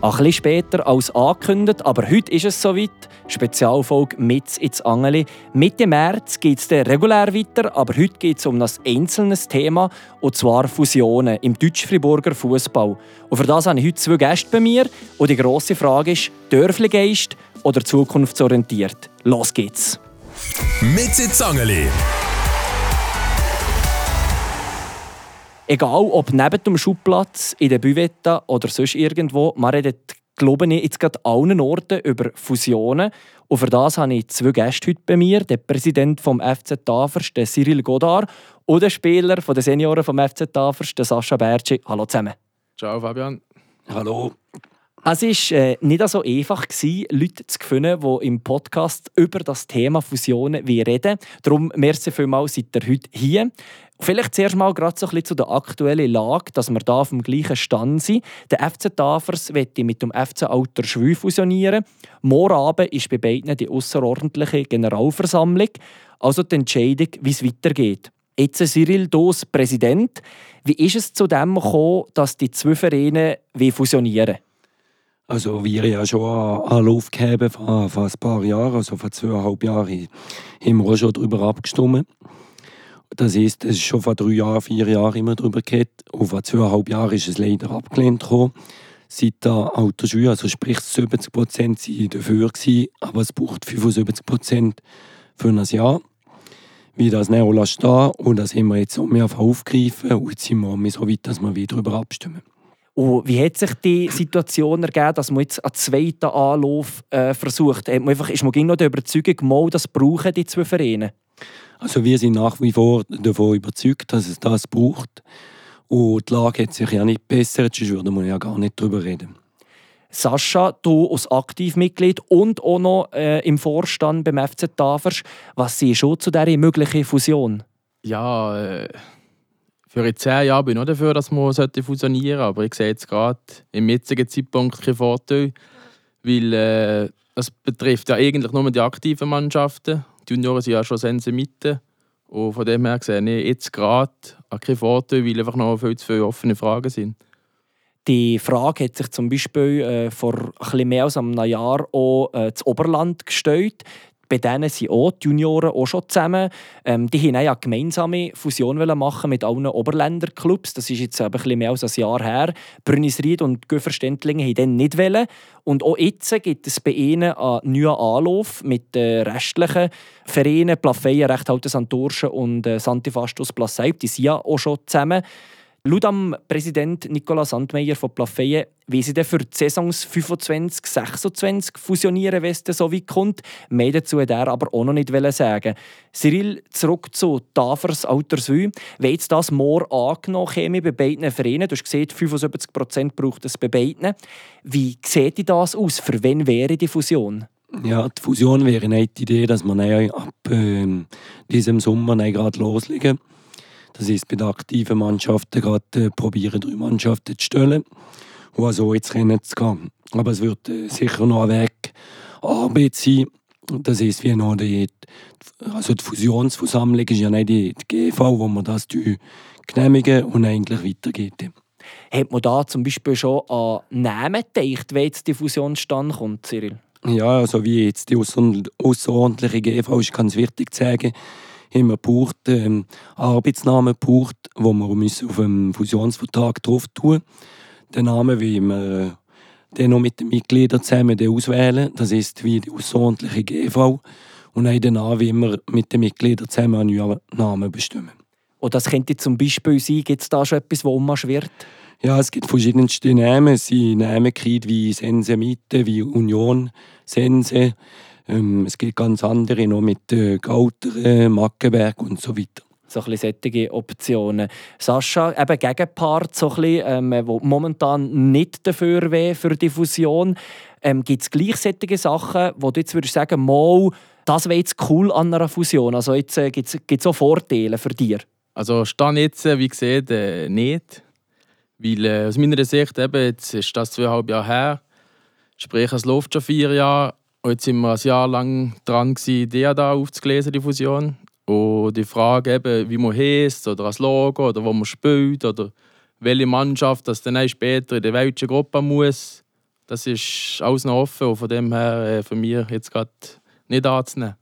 Ein bisschen später als angekündigt, aber heute ist es soweit. Spezialfolge mit ins Angeli. Mitte März geht es regulär weiter, aber heute geht es um ein einzelnes Thema, und zwar Fusionen im Deutsch-Friburger Fußball. Und für das habe ich heute zwei Gäste bei mir. Und die grosse Frage ist: Dörfligeist oder zukunftsorientiert? Los geht's! Mit ins Angeli. Egal ob neben dem Schubplatz, in der Büvette oder sonst irgendwo, man redet, glaube ich, jetzt gerade allen Orten über Fusionen. Und für das habe ich zwei Gäste heute bei mir. Der Präsident vom FC Tafers, der Cyril Godard, und der Spieler der Senioren vom FC Tafers, der Sascha Bertschi. Hallo zusammen. Ciao Fabian. Hallo. Es war äh, nicht so einfach, gewesen, Leute zu finden, die im Podcast über das Thema Fusionen reden. Darum, merci vielmals, seid ihr heute hier. Vielleicht zuerst mal gerade so ein bisschen zu der aktuellen Lage, dass wir da auf dem gleichen Stand sind. Der FC Tafers wird mit dem FC Alter Schwü fusionieren. Morgen Abend ist bei beiden die außerordentliche Generalversammlung, also die Entscheidung, wie es weitergeht. Jetzt Cyril Dos Präsident. Wie ist es zu dem gekommen, dass die zwei Vereine fusionieren Also wir ja schon Anlauf gegeben vor, vor ein paar Jahren, also vor zweieinhalb Jahren, haben wir auch schon darüber abgestimmt. Das heisst, es ist schon vor drei Jahren, vier Jahren immer darüber geredet. Und vor zweieinhalb Jahren ist es leider abgelehnt gekommen. Seit der Autoschule, also sprich 70 Prozent waren dafür, gewesen, aber es braucht 75 Prozent für ein Jahr. Wie das nicht stehen und das haben wir jetzt auch mehr aufgegriffen und jetzt sind wir so weit, dass wir wieder darüber abstimmen. Und wie hat sich die Situation ergeben, dass man jetzt einen zweiten Anlauf äh, versucht? Hat man einfach, ist man noch der Überzeugung, mal, das brauchen die zwei Vereine? Also wir sind nach wie vor davon überzeugt, dass es das braucht. Und die Lage hat sich ja nicht bessert, sonst würden wir ja gar nicht darüber reden. Sascha, du als Aktivmitglied und auch noch äh, im Vorstand beim FC Tafers, was siehst du zu dieser möglichen Fusion? Ja, äh, für zehn Jahre bin ich auch dafür, dass man fusionieren sollte, aber ich sehe jetzt gerade im jetzigen Zeitpunkt keinen Vorteil, weil äh, das betrifft ja eigentlich nur die aktiven Mannschaften die Junioren sind ja schon Sense Mitte. Und von dem her sehe ich jetzt gerade keinen Vorteil, weil einfach noch viel zu viele offene Fragen sind. Die Frage hat sich zum Beispiel äh, vor ein mehr als einem Jahr auch äh, das Oberland gestellt. Bei denen sind auch die Junioren auch schon zusammen. Ähm, die wollten eine gemeinsame Fusion machen mit allen Oberländerclubs. Das ist jetzt ein bisschen mehr als ein Jahr her. Brünnisried und Göferstendlingen wollten dann nicht. Wollen. Und auch jetzt gibt es bei ihnen einen neuen Anlauf mit den restlichen Vereinen. Plafeyen, Rechthalten Santurschen und äh, Santifastus Plasseib. Die sind ja auch schon zusammen. Laut am Präsident Nicolas Sandmeier von Plafeyen wie sie für die Saisons 25, 26 fusionieren, wenn es so weit kommt. Mehr dazu hat er aber auch noch nicht sagen. Cyril, zurück zu Tafers Alterswü. Wenn jetzt das morgen angenommen käme bei beiden Vereinen, du hast gesehen, 75 Prozent braucht es bei beiden. Wie sieht das aus? Für wen wäre die Fusion? Ja, die Fusion wäre eine Idee, dass man ab äh, diesem Sommer gerade loslegen. Das ist bei den aktiven Mannschaften gerade äh, probieren, drei Mannschaften zu stellen die also jetzt können zu gehen. Aber es wird äh, sicher noch ein Weg Arbeit sein. Das ist wie noch die, also die Fusionsversammlung ist ja nicht die, die GV, wo man das genehmigen und eigentlich weitergeht. Hat man da zum Beispiel schon an Namen gedacht, wenn jetzt die Fusion stand kommt, Cyril? Ja, also wie jetzt die außerordentliche GV ist ganz wichtig zu sagen, haben wir gebraucht, ähm, Arbeitsnamen gebraucht, wo wir auf dem Fusionsvertrag drauf tun den Namen, wie wir den noch mit den Mitgliedern zusammen auswählen. Das ist wie die außerordentliche GV. Und auch den Namen, wie wir mit den Mitgliedern zusammen einen neuen Namen bestimmen. Und das könnte zum Beispiel sein, gibt es da schon etwas, wo umschwirrt? Ja, es gibt verschiedenste Namen. Sie Namen wie Sense Mitte, wie Union Sense. Ähm, es gibt ganz andere noch mit äh, Gauteren, Mackenberg und so weiter so ein solche Optionen. Sascha, eben Gegenpart, so ein bisschen, ähm, wo momentan nicht dafür wäre für die Fusion. Ähm, Gibt es gleich solche Sachen, wo du jetzt würdest sagen, mal, das wäre jetzt cool an einer Fusion? Also jetzt äh, gibt es auch Vorteile für dich? Also stand jetzt, äh, wie gesagt, äh, nicht. Weil äh, aus meiner Sicht, eben, jetzt ist das zweieinhalb Jahre her, sprich es läuft schon vier Jahre und jetzt sind wir ein Jahr lang dran die da aufzulesen, die Fusion. Und die Frage, eben, wie man heißt oder als Logo oder wo man spielt oder welche Mannschaft das dann später in der welchen Gruppe muss, das ist alles noch offen und von dem her äh, für mich jetzt gerade nicht anzunehmen.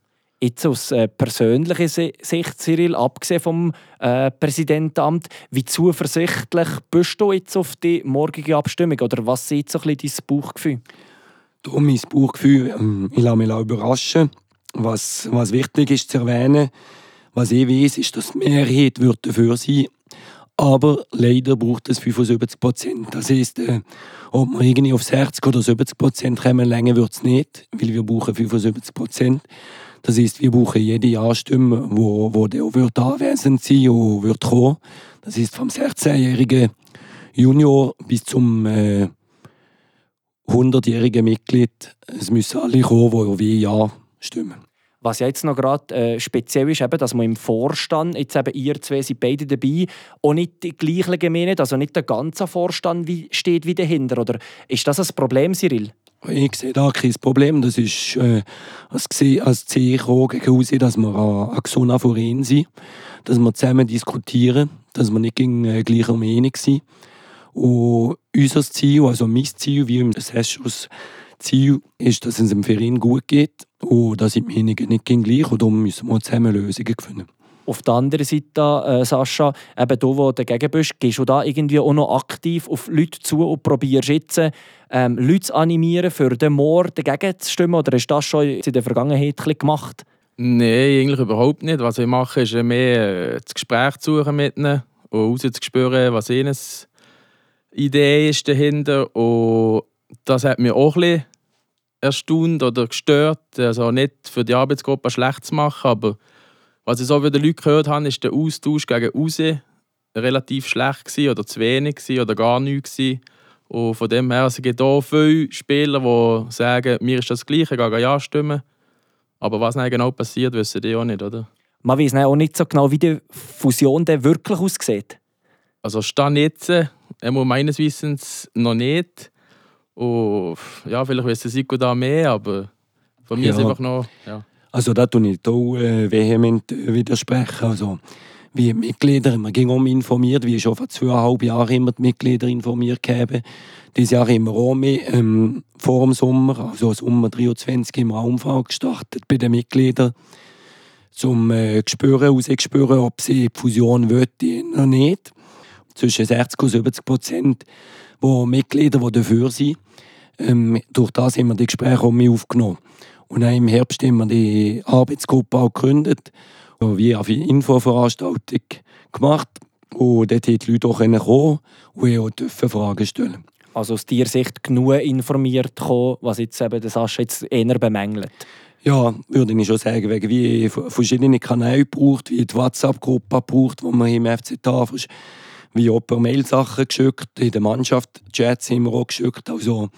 Jetzt aus äh, persönlicher Si- Sicht, Cyril, abgesehen vom äh, Präsidentenamt, wie zuversichtlich bist du jetzt auf die morgige Abstimmung? Oder was ist so ein bisschen dein Bauchgefühl? Da mein Bauchgefühl, ähm, ich lasse mich überraschen. Was, was wichtig ist zu erwähnen, was ich weiß, ist, dass die Mehrheit wird dafür sein aber leider braucht es 75 Prozent. Das heisst, äh, ob wir irgendwie auf 60 oder 70 Prozent kommen, länger wird es nicht, weil wir brauchen 75 Prozent. Das heisst, wir brauchen jede Ja-Stimme, wo, wo der wird anwesend sein und wird kommen. Das heisst, vom 16-jährigen Junior bis zum äh, 100-jährigen Mitglied, es müssen alle kommen, die wie Ja stimmen. Was ja jetzt noch gerade äh, speziell ist, eben, dass man im Vorstand, jetzt eben ihr zwei sind beide dabei, auch nicht die gleichen gemeint, also nicht der ganze Vorstand wie, steht wie dahinter. Oder ist das ein Problem, Cyril? Ich sehe da kein Problem. Das ist äh, als, gekommen, gegen aussehen, dass wir ein gesunder Verein sind, dass wir zusammen diskutieren, dass wir nicht gegen äh, gleicher Meinung sind. Und unser Ziel, also mein Ziel, wie im Sessions Ziel, ist, dass es dem Verein gut geht und dass die Meinungen nicht gleich und darum müssen wir zusammen Lösungen finden. Auf der anderen Seite, äh, Sascha, eben du, wo dagegen bist, gehst du da irgendwie auch noch aktiv auf Leute zu und probierst jetzt, ähm, Leute zu animieren, für den Moor dagegen zu stimmen? Oder hast du das schon in der Vergangenheit gemacht? Nein, eigentlich überhaupt nicht. Was ich mache, ist mehr äh, das Gespräch zu suchen mit ihnen und rauszuspüren, was ihnen Idee ist dahinter. Und das hat mich auch ein bisschen erstaunt oder gestört. Also nicht für die Arbeitsgruppe schlecht zu machen, aber was ich so von den Leuten gehört habe, ist der Austausch gegen raus relativ schlecht gewesen, oder zu wenig gewesen, oder gar nichts gewesen. Und von dem her, es gibt auch viele Spieler, die sagen, mir ist das Gleiche, gehen ja stimmen. Aber was dann genau passiert, wissen die auch nicht, oder? Man weiß auch nicht so genau, wie die Fusion dann wirklich aussieht. Also Stand jetzt, äh, meines Wissens noch nicht. Und ja, vielleicht wissen Siko da mehr, aber von mir Ja. ist einfach noch... Ja. Also da tue ich auch äh, vehement äh, widersprechen. Also, wie die Mitglieder, wir gingen um informiert, wie schon vor zweieinhalb Jahren immer die Mitglieder informiert haben. Dieses Jahr immer auch mehr, ähm, vor dem Sommer, also Sommer 23, haben wir eine Umfrage gestartet bei den Mitgliedern, um äh, zu spüren, herauszuspüren, ob sie die Fusion wollen oder nicht. Zwischen 60 und 70 Prozent, wo Mitglieder, die dafür sind. Ähm, durch das haben wir die Gespräche auch mehr aufgenommen. Und dann im Herbst haben wir die Arbeitsgruppe auch gegründet, und wie eine Infoveranstaltung gemacht. Und dort haben die Leute auch kommen und auch dürfen Fragen stellen. Also aus deiner Sicht genug informiert kommen, was jetzt eben der Sascha jetzt eher bemängelt. Ja, würde ich schon sagen, wegen wie verschiedene Kanäle braucht, wie die WhatsApp-Gruppe braucht, wo man im FC Tafel ist, wie auch per Mail Sachen geschickt, in der Mannschaft Chats wir auch geschickt. Also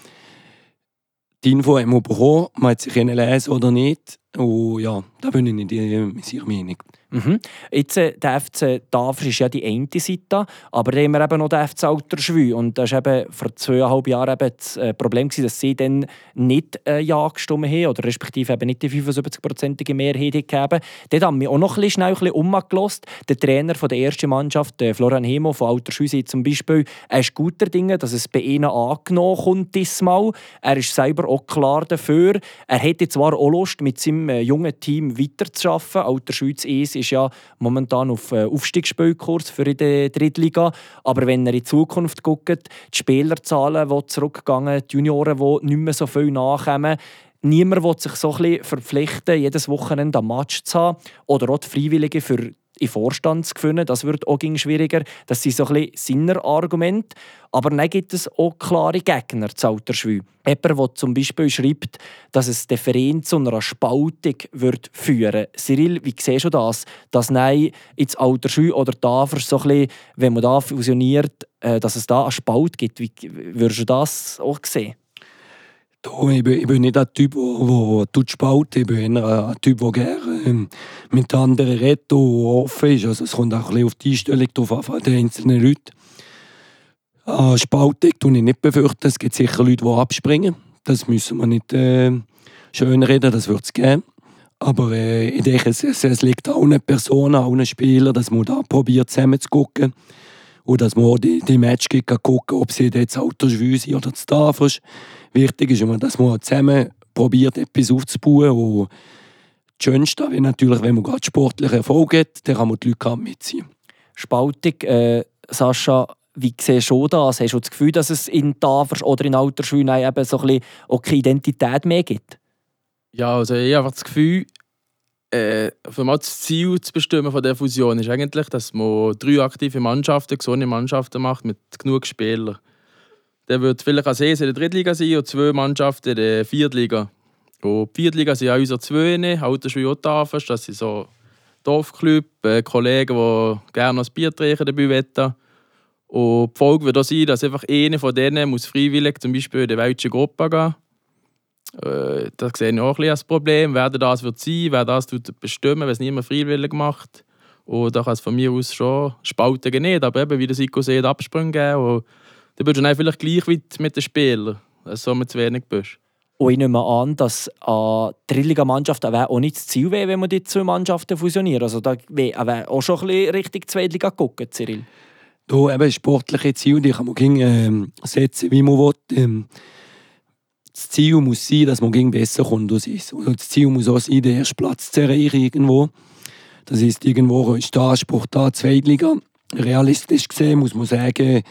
die Info haben wir bekommen, man hat sich können lesen oder nicht. Und ja, da bin ich nicht äh, mit sich Meinung. Mhm. Jetzt, äh, der FC Tafers ist ja die eine Seite, aber dann haben wir eben noch den FC Alterschwü. Und das war vor zweieinhalb Jahren eben das äh, Problem, gewesen, dass sie dann nicht äh, Ja gestimmt haben oder respektive eben nicht die 75-prozentige Mehrheit gegeben Dort haben wir auch noch ein schnell ein umgelost. Der Trainer von der ersten Mannschaft, der Florian Hemo von Alterschwü, sagt zum Beispiel, er ist guter Dinge, dass es bei ihnen angenommen kommt diesmal. Er ist selber auch klar dafür. Er hätte zwar auch Lust, mit seinem äh, jungen Team weiterzuarbeiten. Alterschweiz 1 ist ja momentan auf äh, Aufstiegsspielkurs für die Drittliga. Aber wenn er in die Zukunft guckt, die Spielerzahlen, die zurückgegangen, die Junioren, die nicht mehr so viel nachkommen, Niemand will sich so ein bisschen verpflichten, jedes Wochenende ein Match zu haben oder auch die Freiwilligen für in Vorstand zu gewinnen. Das wird auch schwieriger. Das sind so ein bisschen seine Argumente. Aber dann gibt es auch klare Gegner zu Alterschwü. Jemand, der zum Beispiel schreibt, dass es den Verein zu einer Spaltung wird führen Cyril, wie siehst du das? Dass nein, ins Alterschwü oder Tafers so ein bisschen, wenn man da fusioniert, äh, dass es da eine Spalt gibt. Wie würdest du das auch sehen? Da, ich, bin, ich bin nicht ein Typ, der tut spalten. Ich bin eher ein Typ, der gerne ähm, mit anderen redet und offen ist. Also es kommt auch ein bisschen auf die Einstellung drauf an den einzelnen Leuten. Eine Spaltung tue ich nicht befürchten. Es gibt sicher Leute, die abspringen. Das müssen wir nicht äh, schön reden, das wird es geben. Aber äh, ich denke, es, es, liegt an allen Personen, an allen Spielern, dass man da probiert, zusammen zu gucken Und dass man auch die, die Match gucken ob sie jetzt Altersschwül sind oder zu. Wichtig ist immer, dass man zusammen probiert, etwas aufzubauen. Und das Schönste wäre natürlich, wenn man gerade sportlichen Erfolg hat, dann kann man die Leute mitziehen. Spaltung, äh, Sascha, wie siehst du das? Hast du das Gefühl, dass es in Tafers oder in Altersschwünen eben so ein bisschen auch keine Identität mehr gibt? Ja, also ich habe das Gefühl, äh, für mal das Ziel zu bestimmen von der Fusion ist eigentlich, dass man drei aktive Mannschaften, gesunde Mannschaften macht mit genug Spielern. Der wird vielleicht als erstes in der Drittliga sein und zwei Mannschaften in der Viertliga. Und die Viertliga sind auch unsere zwei, Altersschule und Tafers. Das sind so Dorfclub, äh, Kollegen, die gerne ein Bier trinken dabei wollen. Und die Folge wird auch sein, dass einfach einer von denen muss freiwillig zum Beispiel in die welche Gruppe gehen äh, das sehe ich auch ein als Problem. Wer das wird sein, wer das bestimmen, wenn es niemand freiwillig macht. Und da kann es von mir aus schon Spalten geben, aber eben, wie der Siko sieht, Absprünge geben. Und dann bist du vielleicht gleich weit mit den Spielern, dass du mit zu wenig bist. Und ich nehme an, dass an Drittliga-Mannschaft auch nicht das Ziel wäre, wenn man die zwei Mannschaften fusionieren. Also da wäre auch schon ein bisschen Richtung Zweitliga gucken, Cyril. Da eben sportliche Ziele, die kann man gegen, ähm, setzen, wie man will. Ähm, das Ziel muss sein, dass man gegen besser kommt als ist. Und das Ziel muss auch sein, den ersten Platz zu erreichen irgendwo. Das ist irgendwo ist der Anspruch da, Zweitliga. Realistisch gesehen muss man sagen,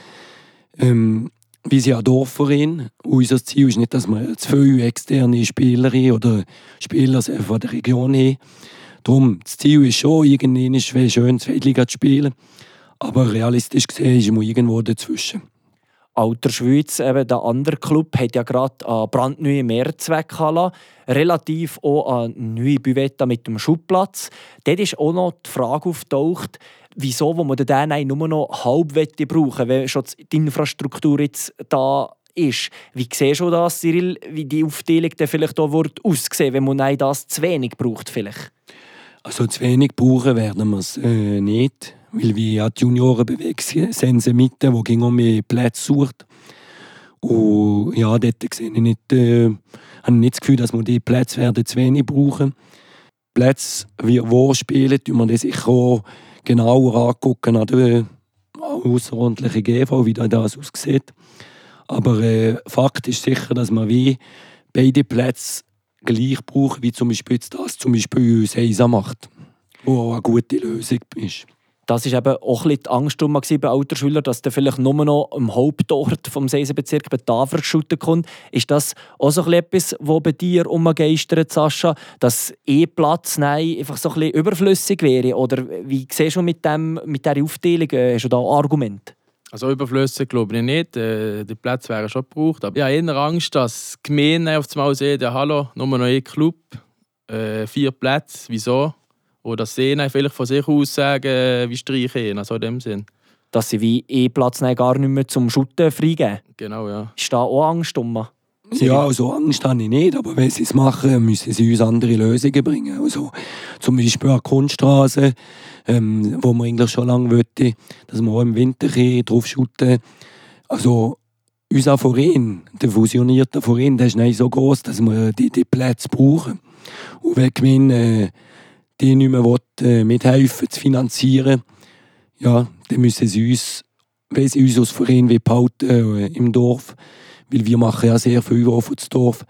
ähm, wir sind ein Dorfverein. Unser Ziel ist nicht, dass wir zu viele externe Spieler oder Spieler von der Region haben. Darum, das Ziel ist schon, irgendwann schön Zweitliga zu spielen. Aber realistisch gesehen ist man irgendwo dazwischen. Alter Schweiz, eben der andere Club, hat ja gerade eine brandneue Mehrzweckhalle, relativ auch eine neue Büvette mit dem Schubplatz. Dort ist auch noch die Frage auftaucht, wieso wo man den nur noch halb brauchen wenn schon die Infrastruktur jetzt da ist. Wie siehst du das, Cyril, wie die Aufteilung dann vielleicht auch aussehen wenn man das zu wenig braucht vielleicht? Also zu wenig brauchen werden wir es äh, nicht weil wir ja die Junioren bewegen, sind sie mit, die gegen mehr Plätze sucht. Und ja, dort sehe ich nicht, äh, habe ich nicht das Gefühl, dass wir die Plätze werden zu wenig brauchen. Plätze, wie wo spielen, tun wir das sicher auch genauer angucken an der GV, wie das aussieht. Aber äh, Fakt ist sicher, dass man wie beide Plätze gleich braucht, wie zum Beispiel das zum Beispiel Seisa macht, wo auch eine gute Lösung ist. Das war eben auch ein die Angst bei Altersschülern, dass der vielleicht nur noch am Hauptort vom Seisenbezirk bei Tafel geschossen kommt. Ist das auch so etwas, was bei dir umgeistert, Sascha, dass E-Platz einfach so ein überflüssig wäre? Oder wie siehst du mit, dem, mit dieser Aufteilung? Äh, hast du da Argumente? Also überflüssig glaube ich nicht. Äh, die Plätze wären schon gebraucht. Aber ich habe eher Angst, dass die Gemeinde auf einmal sehen, ja, hallo, nur noch ein Club, äh, vier Plätze, wieso? Oder sehen vielleicht von sich aus sagen, wie streichen, also in dem Sinn. Dass sie wie E-Platz gar nicht mehr zum Schutten freigeben. Genau, ja. Ist da auch Angst um? Ja, also Angst habe ich nicht, aber wenn sie es machen, müssen sie uns andere Lösungen bringen. Also, zum Beispiel eine Kunststraße, ähm, wo man eigentlich schon lange wollte, dass wir auch im Winter drauf schütten. Also, unser Verein, der fusionierte Verein, der ist nicht so groß, dass wir die, die Plätze brauchen. Und wenn Gemeinde äh, die nicht mehr will, äh, mithelfen zu finanzieren, ja, dann müssen sie uns, wenn sie uns als Verein behalten äh, im Dorf, weil wir machen ja sehr viel auf das Dorf,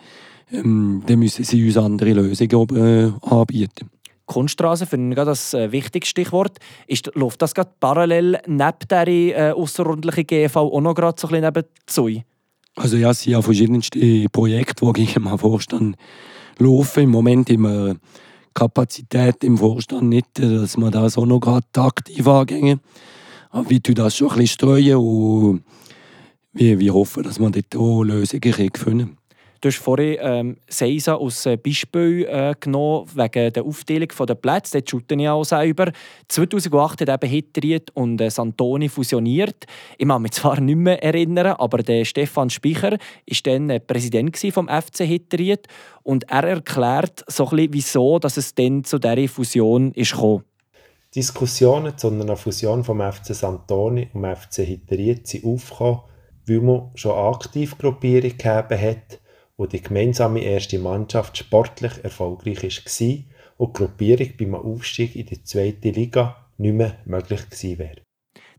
ähm, dann müssen sie uns andere Lösungen äh, anbieten. Kunststraße finde ich das äh, wichtigste Stichwort. Ist, läuft das gerade parallel neben der äh, außerordentlichen GV auch noch gerade so ein bisschen nebenzu? Also ja, es sind ja verschiedenste Projekte, die gegen den Vorstand laufen. Im Moment immer Kapazität im Vorstand nicht, dass man das auch noch gerade aktiv angehen. Aber wir tun das schon ein bisschen streuen und wir, wir hoffen, dass wir dort auch Lösungen finden Du hast vorhin ähm, Seisa als äh, Beispiel äh, genommen, wegen der Aufteilung der Plätze. Dort shooten ja auch selber. 2008 hat eben Hitriet und äh, Santoni fusioniert. Ich kann mich zwar nicht mehr erinnern, aber der Stefan Speicher war dann äh, Präsident vom FC Hitriet und er erklärt so ein bisschen, wieso dass es dann zu dieser Fusion gekommen. Diskussionen zu einer Fusion vom FC Santoni und FC Hitriet sind aufgekommen, weil man schon aktiv Gruppierung gegeben hat wo die gemeinsame erste Mannschaft sportlich erfolgreich war und die Gruppierung beim Aufstieg in die zweite Liga nicht mehr möglich gewesen wäre.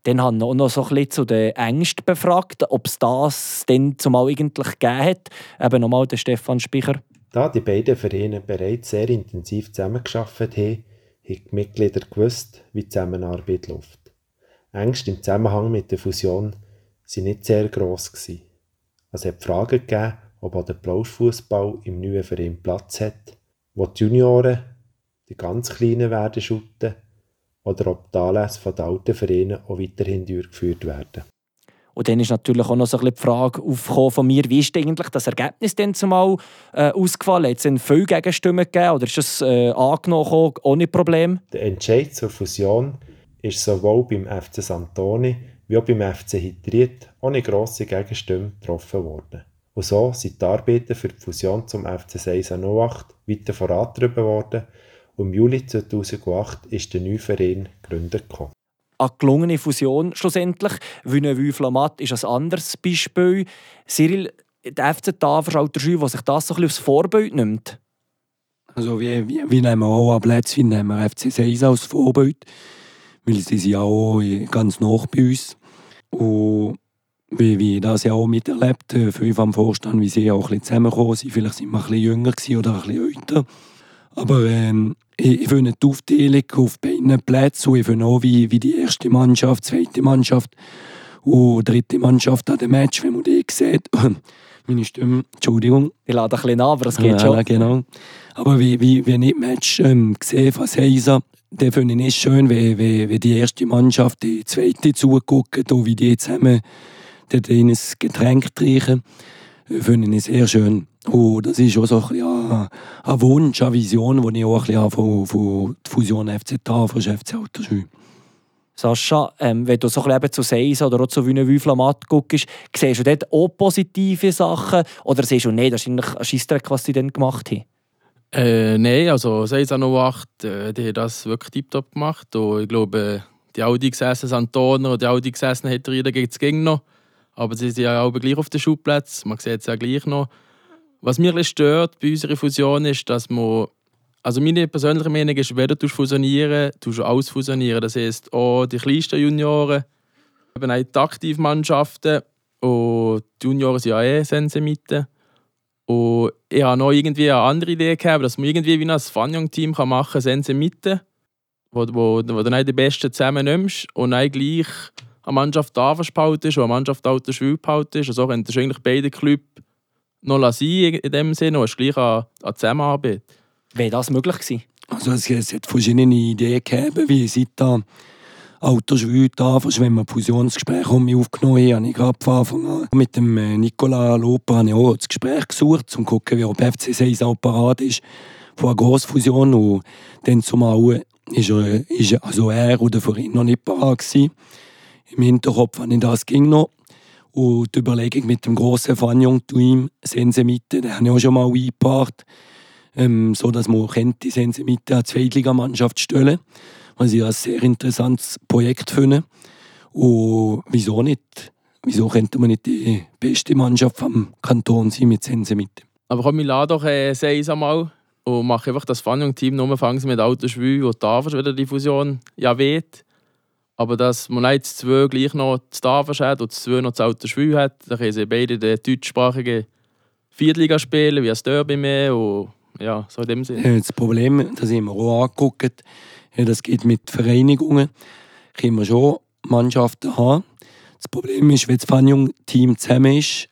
Dann haben wir auch noch so ein bisschen zu den Ängsten befragt, ob es das denn zumal eigentlich gegeben hat. Eben nochmal der Stefan Spicher. Da die beiden Vereine bereits sehr intensiv zusammengearbeitet haben, haben die Mitglieder gewusst, wie die Zusammenarbeit läuft. Ängste im Zusammenhang mit der Fusion waren nicht sehr gross. Gewesen. Es hat Fragen gegeben, ob auch der Plauschfußball im neuen Verein Platz hat, wo die Junioren, die ganz Kleinen, werden shooten oder ob die Anlässe von den alten Vereinen auch weiterhin durchgeführt werden. Und dann ist natürlich auch noch so ein bisschen die Frage aufgekommen von mir, wie ist eigentlich das Ergebnis denn zumal äh, ausgefallen? Hat es viele Gegenstimmen gegeben oder ist es äh, angenommen ohne Problem? Der Entscheid zur Fusion ist sowohl beim FC Santoni wie auch beim FC Hitriet ohne grosse Gegenstimmen getroffen worden. Und so sind die Arbeiten für die Fusion zum FC 608 weiter vorangetrieben worden und im Juli 2008 ist der neue Verein gegründet gekommen. Eine gelungene Fusion schlussendlich. Vunevue Flamat ist ein anderes Beispiel. Cyril, der FC Tafel Alter Schü, der sich das so ein bisschen aufs Vorbild nimmt. Also wie, wie, wie nehmen wir auch an Plätzen, nehmen wir FC 6 als Vorbild, weil sie sind ja auch ganz nah bei uns. Und wie, wie das ja auch miterlebt, fünf am Vorstand, wie sie auch ein bisschen zusammengekommen sind. Vielleicht sind wir ein bisschen jünger oder ein bisschen älter. Aber ähm, ich, ich finde die Aufteilung auf beiden Plätzen ich finde auch, wie, wie die erste Mannschaft, zweite Mannschaft und dritte Mannschaft an dem Match, wenn man die sieht. Meine Stimme, Entschuldigung. Ich lade ein bisschen an, aber es geht ja, schon. genau. Aber wie, wie, wenn ich das Match ähm, sehe von Seiser, dann finde ich es schön, wie, wie, wie die erste Mannschaft die zweite zuguckt und wie die zusammen in ein Getränk trinken. Finde ich sehr schön. Und das ist auch so ein, bisschen ein Wunsch, eine Vision, die ich auch ein bisschen von, von der Fusion FC Tafel, FC Autoschule. Sascha, ähm, wenn du so ein bisschen zu Seis oder auch zu Wüne Flamat guckst, siehst du dort auch positive Sachen oder siehst du, nein, das ist eigentlich ein Scheissdreck, was sie dann gemacht haben? Äh, nein, also 608, äh, die haben das wirklich tiptop gemacht. Und ich glaube, die Audi gesessen Antoner und die Audi gesessen Heteriden gibt es noch. Aber sie sind ja auch gleich auf den Schubplatz. Man sieht es ja gleich noch. Was mich ein stört bei unserer Fusion ist, dass man. Also meine persönliche Meinung ist, wenn du fusionieren, tust du alles fusionieren. Das heisst, auch die kleinsten Junioren, eben auch die Aktivmannschaften und die Junioren sind ja eh Sensemiten. Und ich habe noch irgendwie eine andere Idee gehabt, dass man irgendwie wie ein Fanjong-Team machen kann, Sensemiten, wo, wo, wo du dann die Besten zusammennimmst und dann gleich eine Mannschaft da verspaltet ist und eine Mannschaft alter Schwül behalten ist. Also könntest du eigentlich beide Clubs noch sein in dem Sinne und hast gleich eine, eine Zusammenarbeit. Wäre das möglich gewesen? Also es, es hat verschiedene Ideen gegeben, wie seit da Altersschwül da, wenn wir Fusionsgespräche um mich aufgenommen haben, habe ich gerade von Anfang an mit dem äh, Nicola ich auch das Gespräch gesucht, um zu gucken, wie ob FC 6 auch parat ist von einer Grossfusion und dann zumal ist er, ist also er oder für ihn noch nicht parat gewesen. Im Hinterkopf habe ich das ging noch. Und die Überlegung mit dem grossen Fanjong-Team Sensemite, den habe ich auch schon mal eingebracht, ähm, so dass man könnte Sensemite eine Zweitligamannschaft stellen was ich ein sehr interessantes Projekt finde. Und wieso nicht? Wieso könnte man nicht die beste Mannschaft vom Kanton sein mit Sensemite? Aber komm, ich lade doch äh, Seis einmal und mache einfach das Fanjong-Team nur fangen mit Autoschwü und Tafel wieder die Fusion ja weht. Aber dass man jetzt zwei gleich noch das Tafel hat und zwei noch das Autoschwü hat, dann können sie beide die deutschsprachige Viertliga spielen, wie ein Derby mehr und ja, so in dem Sinne. Das Problem, das haben wir auch angeguckt, das geht mit Vereinigungen, können wir schon Mannschaften haben. Das Problem ist, wenn das Fanjung-Team zusammen ist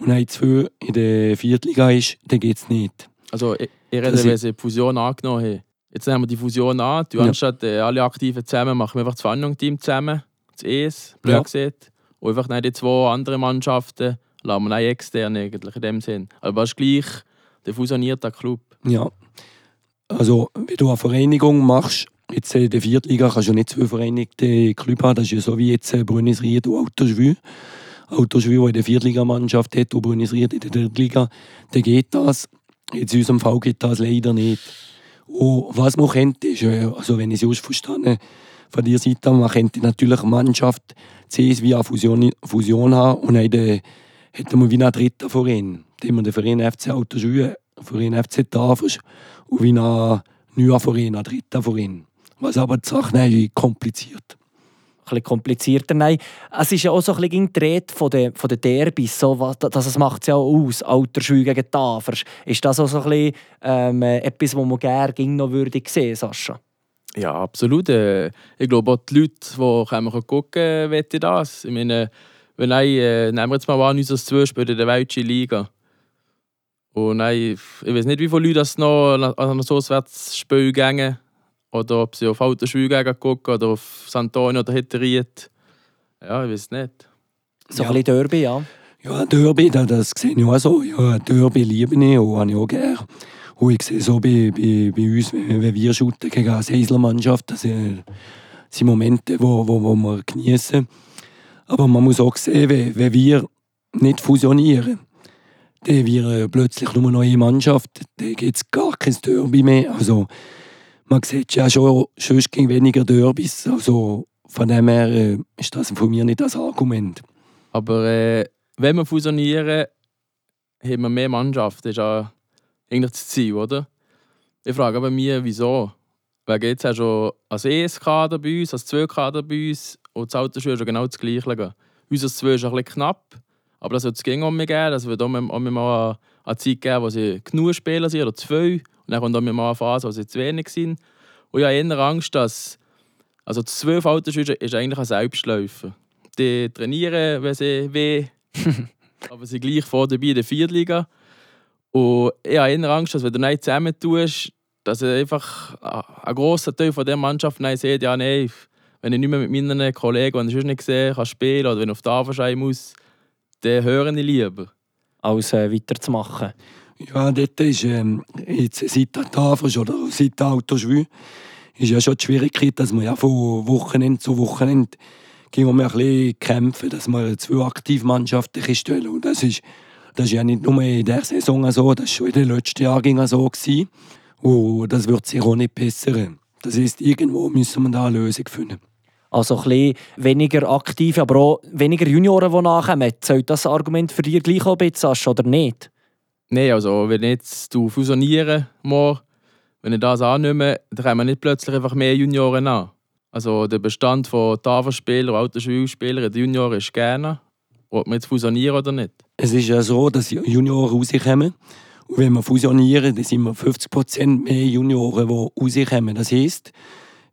und ein zwei in der Viertliga ist, dann geht es nicht. Also, ich, ich rede, wenn sie Fusion angenommen haben. Jetzt nehmen wir die Fusion an. Du, ja. Anstatt äh, alle Aktiven zusammen, machen wir einfach das Fanjung-Team zusammen. Das ES, blöd ja. gesagt. Und einfach die zwei anderen Mannschaften lassen wir extern eigentlich in dem Sinn. Aber es ist gleich der fusionierte Club. Ja. Also, wenn du eine Vereinigung machst, Jetzt in der Viertliga kannst du nicht zwei vereinigte Clubs haben. Das ist ja so wie jetzt Brunisried und Autoschwü. Autoschwü, der in der Viertligamannschaft hat und Brunisried in der Drittliga, dann geht das. Jetzt in unserem Fall geht das leider nicht. Und was man könnte, ist, also wenn ich es verstanden von dieser Seite, man könnte natürlich eine Mannschaft CS wie eine Fusion, Fusion haben und dann hätten wir wie einen dritten Verein. Dann haben wir den Verein FC Autoschwü, den Verein FC Tafels und wie einen neuen Verein, einen dritten Verein was aber die Sache ist kompliziert. Bisschen komplizierter. Nein, es ist ja auch so ein bisschen die Rede von den, von den Derbys, so, was, das, das macht es ja auch aus, Alter Schwü gegen Tafers. Ist das auch so ein bisschen ähm, etwas, was man gerne noch würde sehen, Sascha? Ja, absolut. Äh, Ich glaube auch die Leute, die kommen gucken, wollen das. Ich meine, wenn ich, äh, nehmen wir jetzt mal an, unser zwei spielt in der Welschen Liga. Und nein, ich weiß nicht, wie viele Leute das noch an ein Auswärtsspiel gehen. Oder ob sie auf Autoschule gehen gucken oder auf St. Antonio oder Hitteriet. Ja, ich weiß nicht. So Ja. ein bisschen Derby, ja. Ja, Derby, das, das sehe ich auch so. Ja, Derby liebe ich und habe ich auch gerne. Und ich sehe so bei, bei, bei uns, wenn, wir shooten gegen eine Seisler-Mannschaft, das sind, sind Momente, wo, wo, wo wir genießen. Aber man muss auch sehen, wenn, wenn wir nicht fusionieren, dann wir plötzlich nur noch eine Mannschaft, dann gibt es gar kein Derby mehr. Also, man sieht ja schon, schon gegen weniger Derbys. Also, von dem her äh, ist das von mir nicht das Argument. Aber äh, wenn wir fusionieren, haben wir mehr Mannschaft. Das ist ja eigentlich das Ziel, oder? Ich frage aber mich, wieso? Weil jetzt hast du schon als ES-Kader bei uns, als 2-Kader bei uns und das ist ja genau das Gleiche. gehen. Unser 2 ist ein bisschen knapp, aber das wird es gegen mehr geben. Das wird auch auch mal eine Zeit geben, wo sie genug Spieler sind, oder zwei. Und dann kommt auch mal eine Phase, wo sie zu wenig sind. Und ich habe eher Angst, dass also 12 Autoschule ist eigentlich ein Selbstläufer. Die trainieren, wenn sie weh, aber sie gleich vor dabei in der Viertliga. Und ich habe eher Angst, dass wenn du nicht zusammen tust, dass einfach ein grosser Teil von der Mannschaft dann sieht, ja, nein, wenn ich nicht mehr mit meinen Kollegen, die ich sonst nicht sehe, kann spielen oder wenn ich auf die Anfahrschein muss, dann höre ich lieber. als äh, weiterzumachen. Ja, dort ist ähm, jetzt seit der Tafel oder seit der Autoschwü ist ja schon die Schwierigkeit, dass man ja von Wochenende zu Wochenende gehen wir ein bisschen kämpfen, dass wir zwei Aktivmannschaften stellen. Und das ist, das ist ja nicht nur in dieser Saison so, das war schon in den letzten Jahren so. Gewesen. Und das wird sich auch nicht bessern. Das heißt, irgendwo müssen wir da eine Lösung finden. Also ein bisschen weniger aktiv, aber auch weniger Junioren, die nachkommen. Soll das Argument für dich gleich auch ein bisschen, Sascha, oder nicht? Nein, also wenn jetzt du fusionieren muss, wenn ich das annehme, dann kommen nicht plötzlich einfach mehr Junioren an. Also der Bestand von Tafelspielern Autoschulspielern den Junioren ist gerne. Ob wir jetzt fusionieren oder nicht. Es ist ja so, dass Junioren rauskommen. Und wenn wir fusionieren, dann sind wir 50% mehr Junioren, die rauskommen. Das heisst,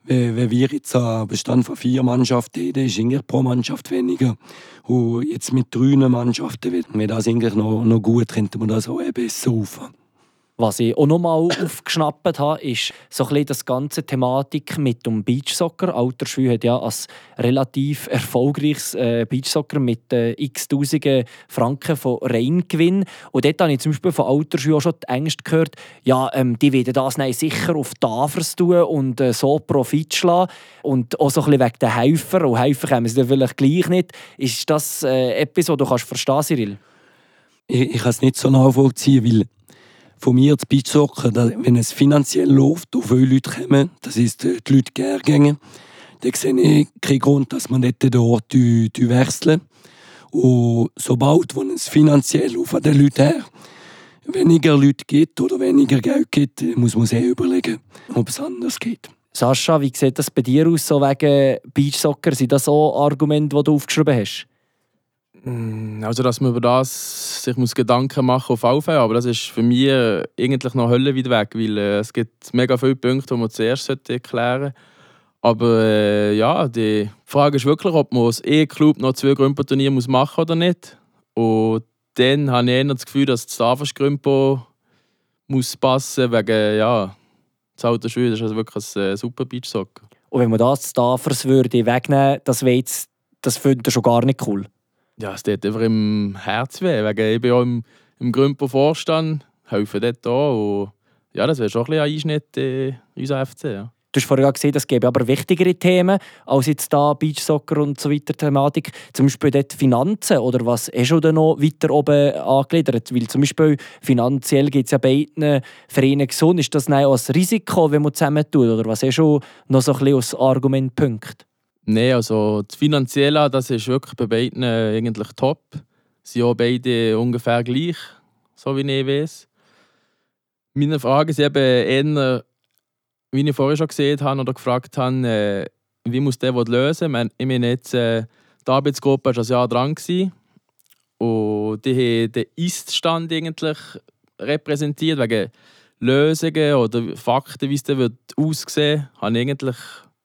wenn wenn wir jetzt einen Bestand von vier Mannschaften dann ist eigentlich pro Mannschaft weniger. Und jetzt mit drei Mannschaften, wenn das eigentlich noch, noch gut, könnte man das auch besser auffahren. Was ich auch noch mal aufgeschnappt habe, ist so ein bisschen das ganze Thematik mit dem Beachsoccer. Altersschwü hat ja als relativ erfolgreiches äh, Beachsoccer mit äh, x Tausenden Franken von Reingewinn. Und dort habe ich zum Beispiel von Altersschwü auch schon die Ängste gehört, ja, ähm, die werden das dann sicher auf Tafers tun und äh, so Profit schlagen. Und auch so ein bisschen wegen den Helfer. Und Helfer kommen sie dann vielleicht gleich nicht. Ist das äh, etwas, was du kannst verstehen Cyril? Ich, ich kann es nicht so nachvollziehen, weil von mir das Beachsoccer, da- wenn es finanziell läuft, und viele Leute kommen, das ist äh, die Leute gerne gehen, dann sehe ich keinen Grund, dass man nicht dort die, die wechseln. Und sobald es finanziell auf den Leuten her weniger Leute gibt oder weniger Geld gibt, muss man sich überlegen, ob es anders geht. Sascha, wie sieht das bei dir aus, so wegen Beachsoccer? Sind das auch Argumente, die du aufgeschrieben hast? Mm, Also, dass man über das sich muss Gedanken machen auf alle Fälle, aber das ist für mich äh, eigentlich noch höllenweit weg, weil äh, es gibt mega viele Punkte, die man zuerst sollte erklären sollte. Aber äh, ja, die Frage ist wirklich, ob man als E-Club noch zwei Grümperturniere muss machen oder nicht. Und dann habe ich eher das Gefühl, dass das Tafels-Grümpo muss passen, wegen, ja, das alte das ist also wirklich ein äh, super Beachsoccer. Und wenn man das Tafers würde wegnehmen, das, das findet ihr schon gar nicht cool. Ja, es tut einfach im Herz weh. Wegen ich bin ja im, im Grümpo Vorstand, helfe dort auch. Und ja, das wäre schon ein ein Einschnitt in unser FC. Ja. Du hast vorhin gesehen, es gäbe aber wichtigere Themen als jetzt da Beachsoccer und so weiter Thematik. Zum Beispiel dort Finanzen oder was du denn noch weiter oben angegliedert? Weil zum Beispiel finanziell geht es ja beiden Vereinen gesund. Ist das auch ein Risiko, wenn man zusammen tut? Oder was hast du noch so ein bisschen als Argumentpunkt? Nein, also das Finanzielle, das ist wirklich bei beiden eigentlich top. Sie sind auch beide ungefähr gleich, so wie ich weiß. Meine Frage ist eben eher, wie ich vorher schon gesehen habe oder gefragt habe, äh, wie muss der was lösen? Ich meine, jetzt, äh, die Arbeitsgruppe war ein Jahr dran und die haben den Ist-Stand eigentlich repräsentiert, wegen Lösungen oder Fakten, wie es dann aussehen wird, habe ich eigentlich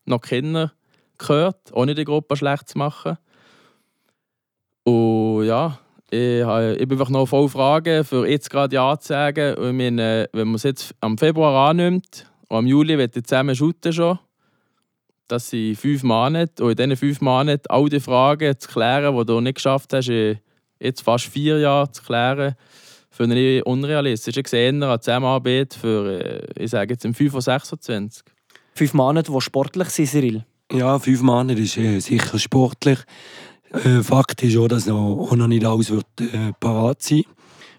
noch keiner gehört, ohne die Gruppe schlecht zu machen. Und ja, ich, habe, ich bin einfach noch voll Fragen, für jetzt gerade Ja zu sagen. Und meine, wenn man es jetzt am Februar annimmt und am Juli wird ich zusammen shooten schon, das sind fünf Monate. Und in diesen fünf Monaten all die Fragen zu klären, die du nicht geschafft hast, in jetzt fast vier Jahre zu klären, finde ich unrealistisch. Ich sehe eher eine Zusammenarbeit für, äh, ich sage jetzt, im 5 von 26. Fünf Monate, die sportlich sind, Cyril? Ja, fünf Monate ist äh, sicher sportlich. Äh, Fakt ist auch, dass noch, auch noch nicht alles wird, äh, parat sein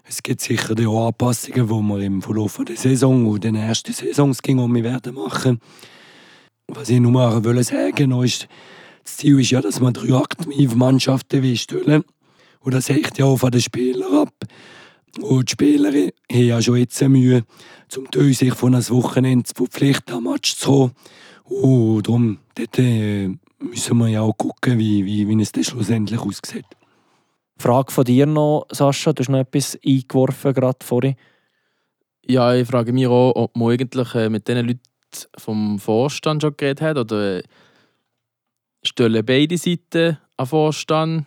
Es gibt sicher auch Anpassungen, die wir im Verlauf der Saison und den ersten Saisons um werden machen. Was ich nur sagen wollte, ist, das Ziel ist ja, dass man drei aktive Mannschaften stellen Und das hängt ja auch von den Spielern ab. Und die Spieler haben ja schon jetzt Mühe, Teil sich von einem Wochenende zu verpflichten, am Match zu kommen. Und darum dort, äh, müssen wir ja auch gucken, wie, wie, wie es dann schlussendlich aussieht. Frage von dir noch, Sascha. Du hast noch etwas eingeworfen gerade vorhin. Ja, ich frage mich auch, ob man eigentlich äh, mit den Leuten vom Vorstand schon geredet hat oder äh, stellen beide Seiten an Vorstand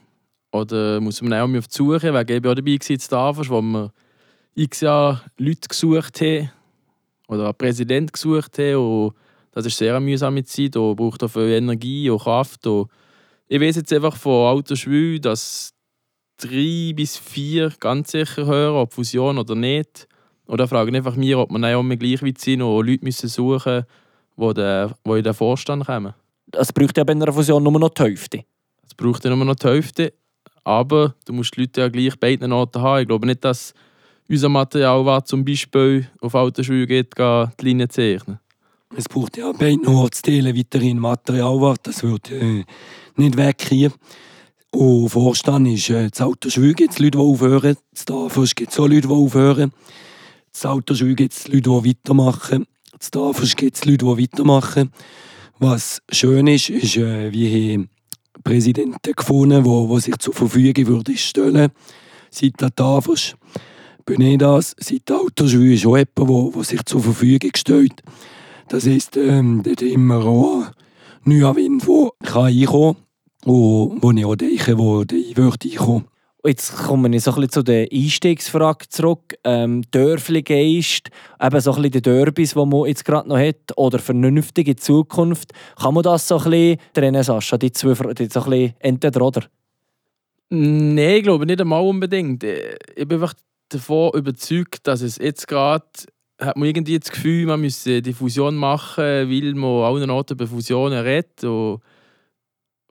oder muss man auch auf die Suche, weil ich auch dabei war wo wir x Jahre Leute gesucht haben oder einen Präsidenten gesucht haben und das ist sehr mühsam mit Zeit, da braucht auch viel Energie und Kraft. Und ich weiß jetzt einfach von Autoschwül, dass drei bis vier ganz sicher hören, ob Fusion oder nicht. Oder fragen einfach mir, ob wir auch immer gleich weit sind und Leute müssen suchen müssen, die in den Vorstand kommen. Es braucht ja bei einer Fusion nur noch die Hälfte. Es braucht ja nur noch die Hälfte. Aber du musst die Leute ja gleich beiden Orten haben. Ich glaube nicht, dass unser Material, was zum Beispiel auf Autoschule geht, die Linie zeichnen. Es braucht ja bei den Ortsteilen weiterhin Material, das wird äh, nicht weggehen. Und Vorstand ist, äh, das Autoschwül gibt es Leute, die aufhören, das Tafels gibt es auch Leute, die aufhören, das Autoschwül gibt es Leute, die weitermachen, das Tafels gibt es Leute, die weitermachen. Was schön ist, ist, äh, wir Präsidenten gefunden, die, die sich zur Verfügung würde stellen seit der ich das, seit der Autoschwül ist auch jemand, der sich zur Verfügung stellt. Das heisst, ähm, dort immer auch neuer Wind, der reinkommen kann und wo ich auch denke, wo der wird reinkommen. Jetzt komme ich so ein bisschen zu der Einstiegsfrage zurück. Ähm, Dörfli-Geist, eben so ein bisschen die Derbys, die man jetzt gerade noch hat, oder vernünftige Zukunft. Kann man das so ein bisschen trennen, Sascha? Die zwei, die so ein bisschen entweder oder? Nein, ich glaube nicht einmal unbedingt. Ich bin einfach davon überzeugt, dass es jetzt gerade hat man irgendwie das Gefühl, man müsse die Fusion machen, weil man allen Orten über Fusionen redet. Und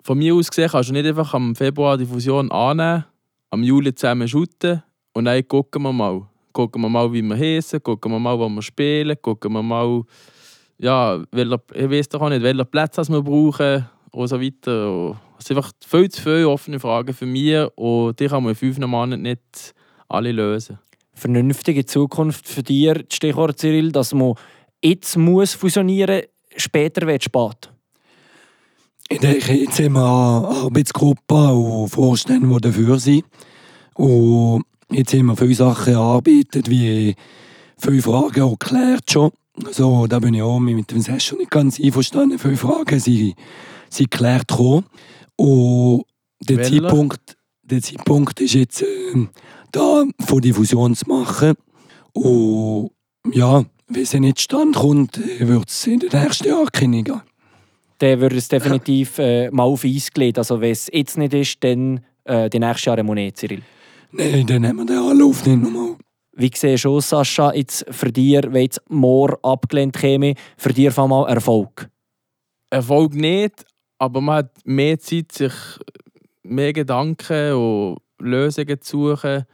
von mir aus gesehen kannst du nicht einfach am Februar die Fusion annehmen, am Juli zusammen shooten und dann gucken wir mal. Gucken wir mal, wie wir heißen, gucken wir mal, wo wir spielen, gucken wir mal, ja, welcher, ich weiß doch auch nicht, welchen Platz wir brauchen und so weiter. Es sind einfach viel zu viele offene Fragen für mich und die kann man in fünf Monaten nicht alle lösen vernünftige Zukunft für dich, Stichwort Cyril, dass man jetzt muss fusionieren muss, später wird es spät? Ich denke, jetzt haben wir eine Arbeitsgruppe und Vorstände, die dafür sind. Und jetzt haben wir viele Sachen erarbeitet, wie viele Fragen auch geklärt schon. Also, da bin ich auch mit dem Session nicht ganz einverstanden. Viele Fragen sind, sind geklärt gekommen. Und der Zeitpunkt, der Zeitpunkt ist jetzt äh, da von die Fusion zu machen. Und ja, wenn es nicht stand kommt, wird es in den nächsten Jahren gehen. Dann würde es definitiv äh, mal auf Eis gelegt. Also wenn es jetzt nicht ist, dann äh, die nächsten Jahre muss nicht, Cyril. Nein, dann nehmen wir den Anlauf nicht nochmal. Wie siehst du Sascha, jetzt für dich, wenn jetzt morgen abgelehnt käme, für dich auf einmal Erfolg? Erfolg nicht, aber man hat mehr Zeit, sich mehr Gedanken und Lösungen zu suchen.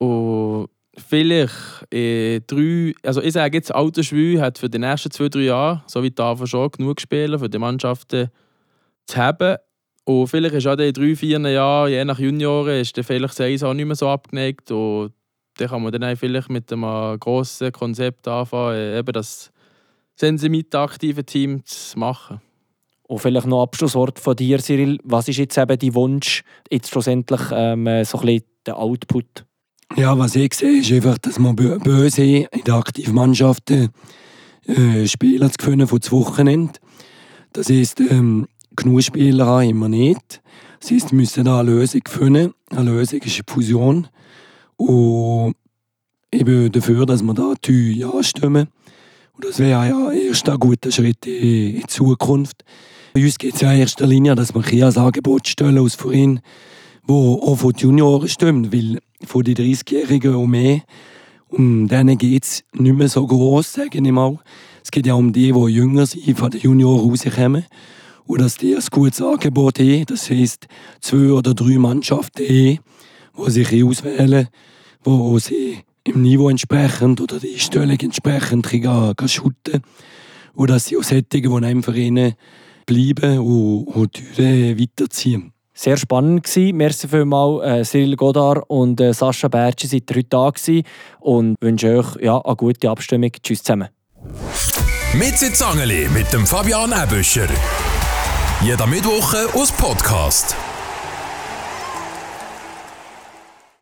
Und vielleicht in drei, also ich sage jetzt, Autoschwül hat für die nächsten zwei, drei Jahre, so wie Tafel schon, genug Spieler für die Mannschaften zu haben. Und vielleicht ist auch in drei, vier Jahren, je nach Junioren, ist dann vielleicht das auch nicht mehr so abgeneigt. Und dann kann man dann vielleicht mit einem grossen Konzept anfangen, eben das sensitiv aktive Team zu machen. Und vielleicht noch Abschlusswort von dir, Cyril. Was ist jetzt eben dein Wunsch, jetzt schlussendlich ähm, so ein bisschen der Output? Ja, was ich sehe, ist einfach, dass man böse in der aktiven Mannschaft äh, Spieler zu finden von zwei Wochenende. Das heisst, ähm, genug Spieler haben wir nicht. Das heisst, wir müssen da eine Lösung finden. Eine Lösung ist eine Fusion. Und ich bin dafür, dass wir da die Ja stimmen. Und das wäre ja erst ein guter Schritt in die Zukunft. Bei uns geht es ja in erster Linie, dass wir ein Angebot stellen aus Verein, wo auch von den Junioren stimmt, weil von den 30-Jährigen und mehr, um denen geht es nicht mehr so groß, sage ich mal. Es geht ja um die, die jünger sind, von den Junioren rauskommen. Und dass die ein gutes Angebot haben, das heisst zwei oder drei Mannschaften haben, die sich auswählen, wo sie im Niveau entsprechend oder die Stellung entsprechend gehen shooten. Und dass sie auch Sättige, die in einem Verein bleiben und, und weiterziehen. Sehr spannend gewesen. Merci vielmals, äh, Cyril Godard und äh, Sascha Bertschi heute da gewesen und wünsche euch ja, eine gute Abstimmung. Tschüss zusammen. Mit Zangeli mit dem Fabian Ebüscher. Jeder Mittwoch aus Podcast.